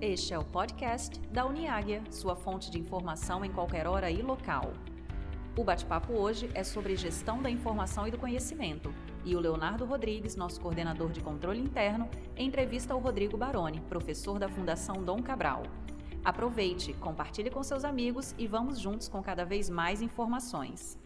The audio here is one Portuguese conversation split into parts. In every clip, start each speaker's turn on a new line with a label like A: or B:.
A: Este é o podcast da Uniáguia, sua fonte de informação em qualquer hora e local. O bate-papo hoje é sobre gestão da informação e do conhecimento, e o Leonardo Rodrigues, nosso coordenador de controle interno, entrevista o Rodrigo Baroni, professor da Fundação Dom Cabral. Aproveite, compartilhe com seus amigos e vamos juntos com cada vez mais informações.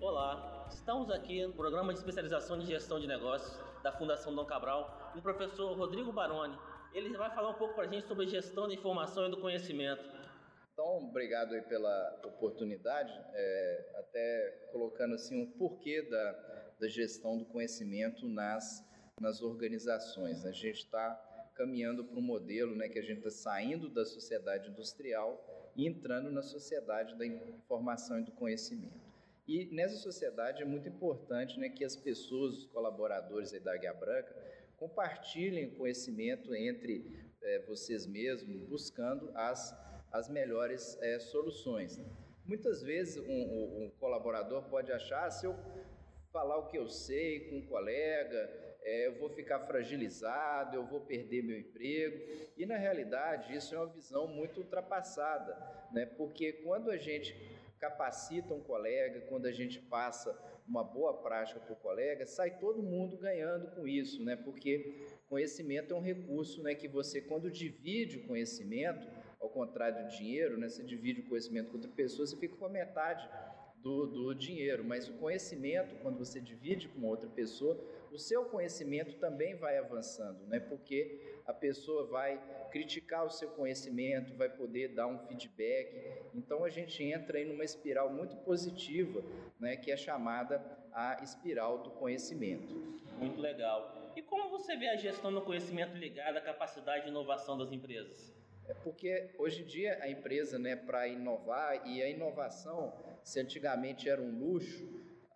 B: Olá, estamos aqui no programa de especialização de gestão de negócios da Fundação Dom Cabral, com o professor Rodrigo Baroni. Ele vai falar um pouco para a gente sobre gestão da informação e do conhecimento.
C: Então, obrigado aí pela oportunidade, é, até colocando assim um porquê da, da gestão do conhecimento nas, nas organizações. A gente está caminhando para um modelo né, que a gente está saindo da sociedade industrial e entrando na sociedade da informação e do conhecimento. E nessa sociedade é muito importante né, que as pessoas, os colaboradores da Águia Branca, compartilhem conhecimento entre é, vocês mesmos, buscando as, as melhores é, soluções. Muitas vezes um, um, colaborador pode achar, ah, se eu falar o que eu sei com um colega, é, eu vou ficar fragilizado, eu vou perder meu emprego. E na realidade isso é uma visão muito ultrapassada, né? porque quando a gente capacita um colega, quando a gente passa uma boa prática para o colega, sai todo mundo ganhando com isso, né? porque conhecimento é um recurso né, que você, quando divide o conhecimento, ao contrário do dinheiro, né, você divide o conhecimento com outra pessoa, você fica com a metade do, do dinheiro, mas o conhecimento, quando você divide com outra pessoa, o seu conhecimento também vai avançando, né? porque a pessoa vai criticar o seu conhecimento, vai poder dar um feedback. Então a gente entra em uma espiral muito positiva, né? que é chamada a espiral do conhecimento.
B: Muito legal. E como você vê a gestão do conhecimento ligada à capacidade de inovação das empresas?
C: É porque hoje em dia a empresa, né, para inovar, e a inovação, se antigamente era um luxo,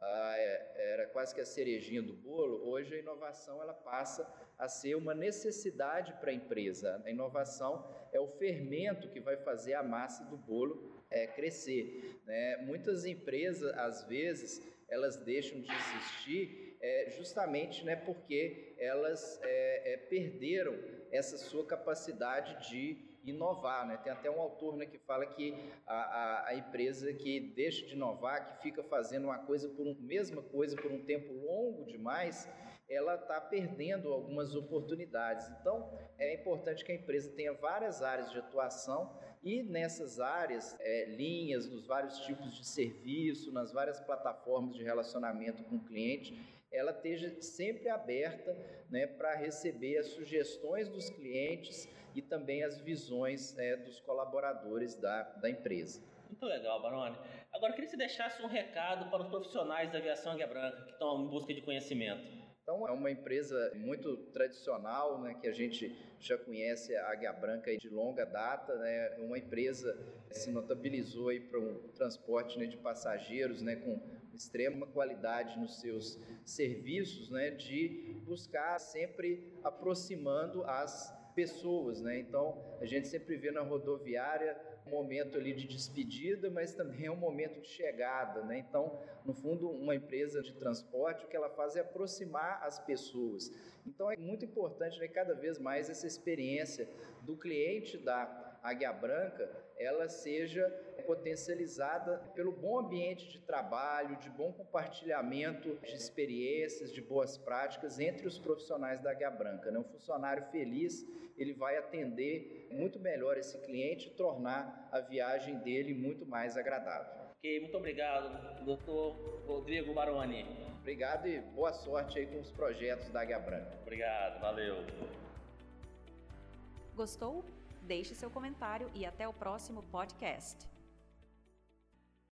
C: ah, é, era quase que a cerejinha do bolo, hoje a inovação ela passa a ser uma necessidade para a empresa. A inovação é o fermento que vai fazer a massa do bolo é, crescer. Né? Muitas empresas, às vezes, elas deixam de existir é, justamente né, porque elas é, é perderam essa sua capacidade de inovar. Né? Tem até um autor né, que fala que a, a, a, empresa que deixa de inovar, que fica fazendo uma coisa por um, mesma coisa por um tempo longo demais, ela está perdendo algumas oportunidades. Então, é importante que a empresa tenha várias áreas de atuação e nessas áreas, é, linhas, nos vários tipos de serviço, nas várias plataformas de relacionamento com o cliente, ela esteja sempre aberta né, para receber as sugestões dos clientes e também as visões é, dos colaboradores da, da empresa.
B: Muito legal, Baroni. Agora, eu queria que você deixasse um recado para os profissionais da aviação Águia Branca que estão em busca de conhecimento.
C: Então, é uma empresa muito tradicional, né, que a gente já conhece a Águia Branca de longa data, né, uma empresa que se notabilizou aí para um transporte né, de passageiros né, com extrema qualidade nos seus serviços, né, de buscar sempre aproximando as pessoas, né? Então, a gente sempre vê na rodoviária um momento ali de despedida, mas também é um momento de chegada, né? Então, no fundo, uma empresa de transporte, o que ela faz é aproximar as pessoas. Então, é muito importante, né, cada vez mais essa experiência do cliente da Águia Branca, ela seja potencializada pelo bom ambiente de trabalho, de bom compartilhamento de experiências, de boas práticas entre os profissionais da Águia Branca. Né? Um funcionário feliz, ele vai atender muito melhor esse cliente e tornar a viagem dele muito mais agradável.
B: Ok, muito obrigado, doutor Rodrigo Baroni.
C: Obrigado e boa sorte aí com os projetos da Águia Branca.
B: Obrigado, valeu.
A: Gostou? Deixe seu comentário e até o próximo podcast.